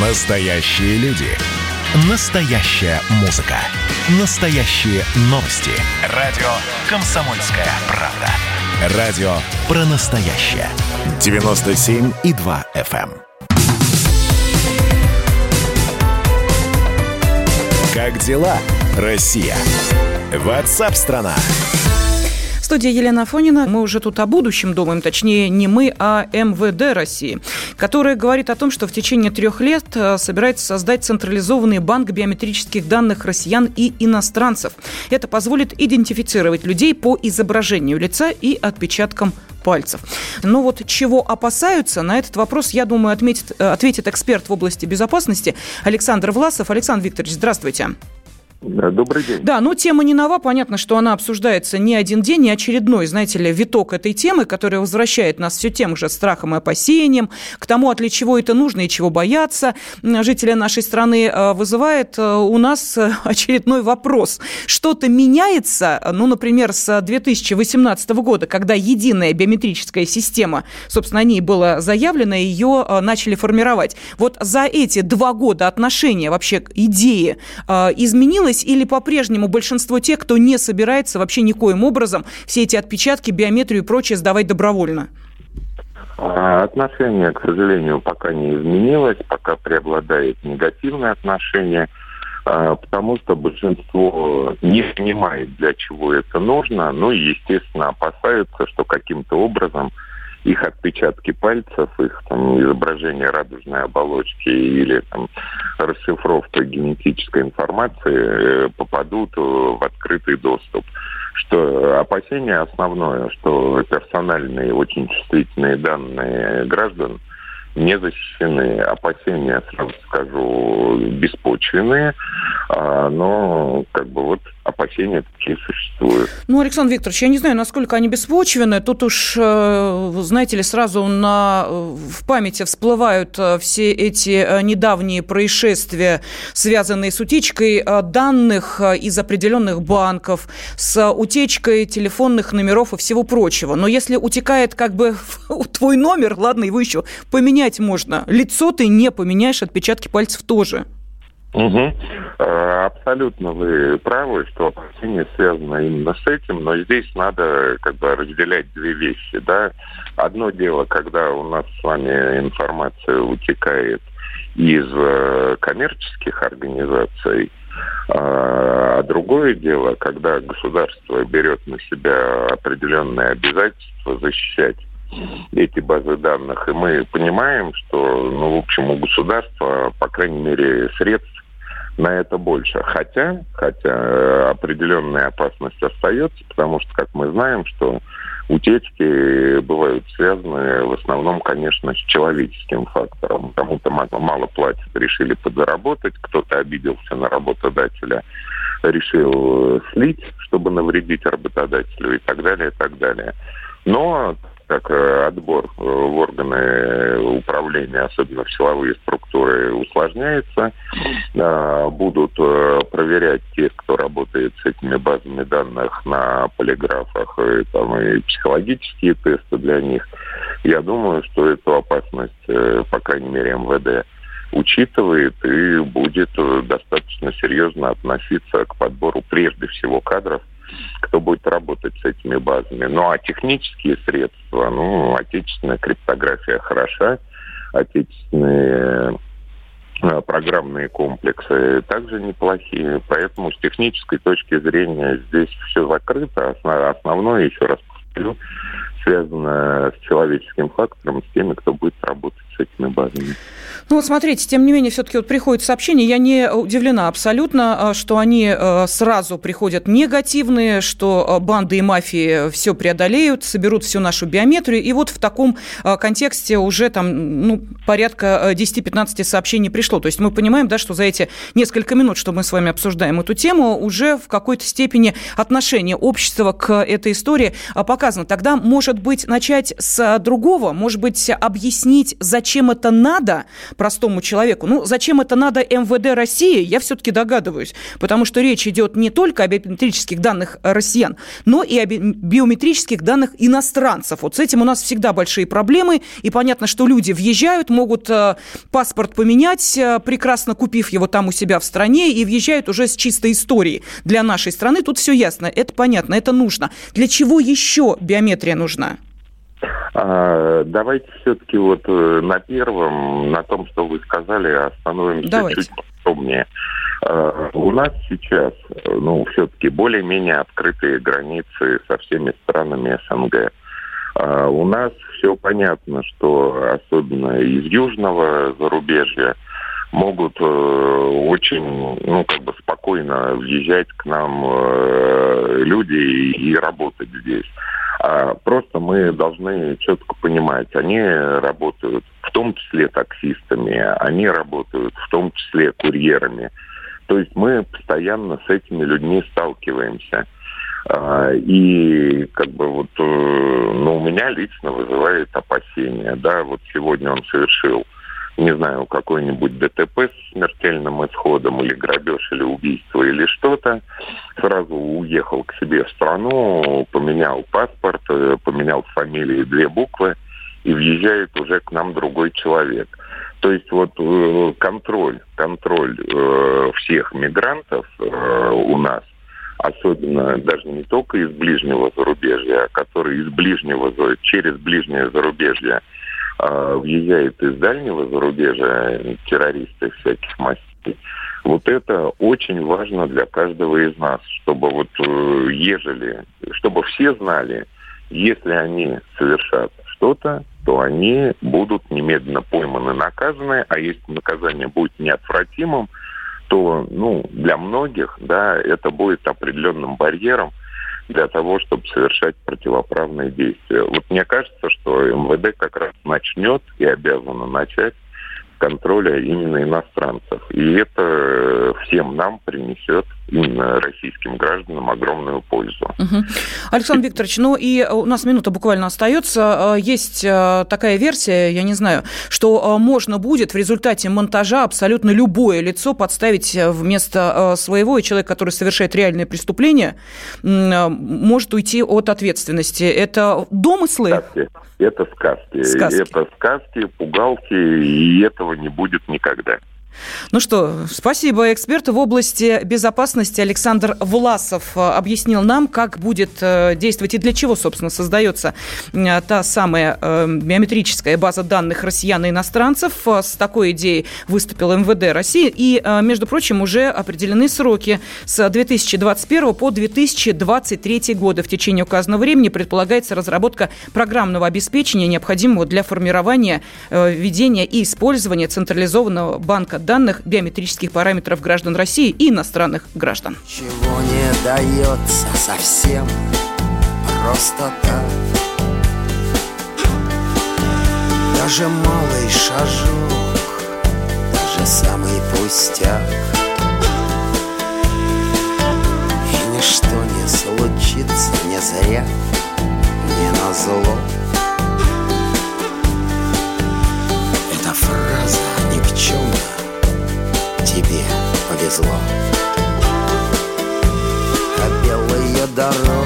Настоящие люди. Настоящая музыка. Настоящие новости. Радио «Комсомольская правда». Радио про настоящее. 97,2 FM. эм. Как дела, Россия? Ватсап-страна! Студии Елена Фонина. Мы уже тут о будущем думаем, точнее не мы, а МВД России, которая говорит о том, что в течение трех лет э, собирается создать централизованный банк биометрических данных россиян и иностранцев. Это позволит идентифицировать людей по изображению лица и отпечаткам пальцев. Но вот чего опасаются, на этот вопрос, я думаю, отметит, э, ответит эксперт в области безопасности Александр Власов. Александр Викторович, здравствуйте. Добрый день. Да, ну тема не нова. Понятно, что она обсуждается не один день, не очередной, знаете ли, виток этой темы, которая возвращает нас все тем же страхом и опасением, к тому, от чего это нужно и чего бояться жители нашей страны, э, вызывает э, у нас э, очередной вопрос. Что-то меняется, ну, например, с 2018 года, когда единая биометрическая система, собственно, о ней было заявлено, ее начали формировать. Вот за эти два года отношения вообще к идее изменилось изменилось или по-прежнему большинство тех, кто не собирается вообще никоим образом все эти отпечатки, биометрию и прочее сдавать добровольно? А, отношение, к сожалению, пока не изменилось, пока преобладает негативное отношение, а, потому что большинство не понимает, для чего это нужно, ну и, естественно, опасаются, что каким-то образом их отпечатки пальцев, их там, изображение радужной оболочки или там, расшифровка генетической информации э, попадут в открытый доступ. Что опасение основное, что персональные очень чувствительные данные граждан не защищены. Опасения, сразу скажу, беспочвенные, а, но как бы вот опасения такие существуют. Ну, Александр Викторович, я не знаю, насколько они беспочвены. Тут уж, э, знаете ли, сразу на, в памяти всплывают э, все эти э, недавние происшествия, связанные с утечкой данных из определенных банков, с утечкой телефонных номеров и всего прочего. Но если утекает как бы твой номер, ладно, его еще поменять можно. Лицо ты не поменяешь, отпечатки пальцев тоже. Угу. Абсолютно вы правы, что опасения связаны именно с этим, но здесь надо как бы разделять две вещи. Да? Одно дело, когда у нас с вами информация утекает из э, коммерческих организаций, а, а другое дело, когда государство берет на себя определенные обязательства защищать эти базы данных. И мы понимаем, что, ну, в общем, у государства, по крайней мере, средств на это больше. Хотя, хотя э, определенная опасность остается, потому что, как мы знаем, что утечки бывают связаны в основном, конечно, с человеческим фактором. Кому-то мало платят, решили подзаработать, кто-то обиделся на работодателя, решил слить, чтобы навредить работодателю и так далее, и так далее. Но как э, отбор э, в органы управления, особенно в силовые структуры, усложняется. А, будут э, проверять тех, кто работает с этими базами данных на полиграфах, и, там, и психологические тесты для них. Я думаю, что эту опасность, по крайней мере, МВД учитывает и будет достаточно серьезно относиться к подбору прежде всего кадров, кто будет работать с этими базами. Ну а технические средства, ну, отечественная криптография хороша, отечественные э, программные комплексы также неплохие. Поэтому с технической точки зрения здесь все закрыто. Основное, еще раз повторю, связано с человеческим фактором, с теми, кто будет работать с этими базами. Ну вот смотрите, тем не менее, все-таки вот приходят сообщения, я не удивлена абсолютно, а, что они а, сразу приходят негативные, что а, банды и мафии все преодолеют, соберут всю нашу биометрию, и вот в таком контексте уже там ну, порядка 10-15 сообщений пришло. То есть мы понимаем, да, что за эти несколько минут, что мы с вами обсуждаем эту тему, уже в какой-то степени отношение общества к этой истории показано. Тогда, может может быть, начать с другого, может быть, объяснить, зачем это надо простому человеку. Ну, зачем это надо МВД России, я все-таки догадываюсь, потому что речь идет не только о биометрических данных россиян, но и о биометрических данных иностранцев. Вот с этим у нас всегда большие проблемы, и понятно, что люди въезжают, могут э, паспорт поменять, э, прекрасно купив его там у себя в стране, и въезжают уже с чистой историей. Для нашей страны тут все ясно, это понятно, это нужно. Для чего еще биометрия нужна? А, давайте все-таки вот э, на первом, на том, что вы сказали, остановимся давайте. чуть подробнее. А, у нас сейчас, ну, все-таки более-менее открытые границы со всеми странами СНГ. А, у нас все понятно, что особенно из южного зарубежья могут э, очень, ну, как бы спокойно въезжать к нам э, люди и, и работать здесь. А просто мы должны четко понимать, они работают в том числе таксистами, они работают в том числе курьерами. То есть мы постоянно с этими людьми сталкиваемся. А, и как бы вот, э, ну, у меня лично вызывает опасения, да, вот сегодня он совершил не знаю, какой-нибудь ДТП с смертельным исходом, или грабеж, или убийство, или что-то, сразу уехал к себе в страну, поменял паспорт, э, поменял фамилию две буквы, и въезжает уже к нам другой человек. То есть вот э, контроль, контроль э, всех мигрантов у нас, особенно даже не только из ближнего зарубежья, а которые из ближнего, через ближнее зарубежье а, въезжают из дальнего зарубежья террористы всяких мастей. Вот это очень важно для каждого из нас, чтобы вот э, ежели, чтобы все знали, если они совершат что-то, то они будут немедленно пойманы, наказаны, а если наказание будет неотвратимым, то ну, для многих да, это будет определенным барьером – для того, чтобы совершать противоправные действия. Вот мне кажется, что МВД как раз начнет и обязано начать контроля именно иностранцев. И это э, всем нам принесет, именно российским гражданам, огромную пользу. Угу. Александр Викторович, ну и у нас минута буквально остается. Э, есть э, такая версия, я не знаю, что можно будет в результате монтажа абсолютно любое лицо подставить вместо своего, и человек, который совершает реальное преступление, может уйти от ответственности. Это домыслы? Сказки. Это сказки. сказки. Это сказки, пугалки, и этого не будет никогда. Ну что, спасибо. Эксперт в области безопасности Александр Власов э, объяснил нам, как будет э, действовать и для чего, собственно, создается э, та самая биометрическая база данных россиян и иностранцев. С такой идеей выступил МВД России. И, между прочим, уже определены сроки с 2021 по 2023 годы. В течение указанного времени предполагается разработка программного обеспечения, необходимого для формирования, ведения и использования централизованного банка данных биометрических параметров граждан России и иностранных граждан. Чего не дается совсем просто так. Даже малый шажок, даже самый пустяк. И ничто не случится не зря, не на зло повезло А белые дороги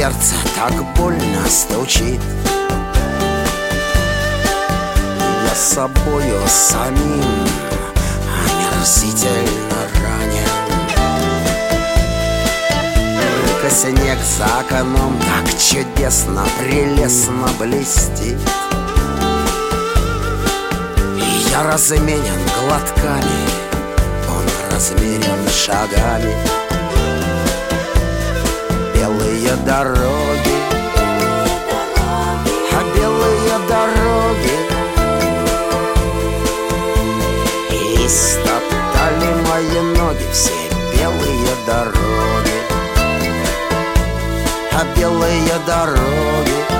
сердце так больно стучит. Я собою самим омерзительно ранен. Только снег за окном так чудесно, прелестно блестит. И я разменен глотками, он размерен шагами Белые дороги, а белые дороги И стоптали мои ноги. Все белые дороги. А белые дороги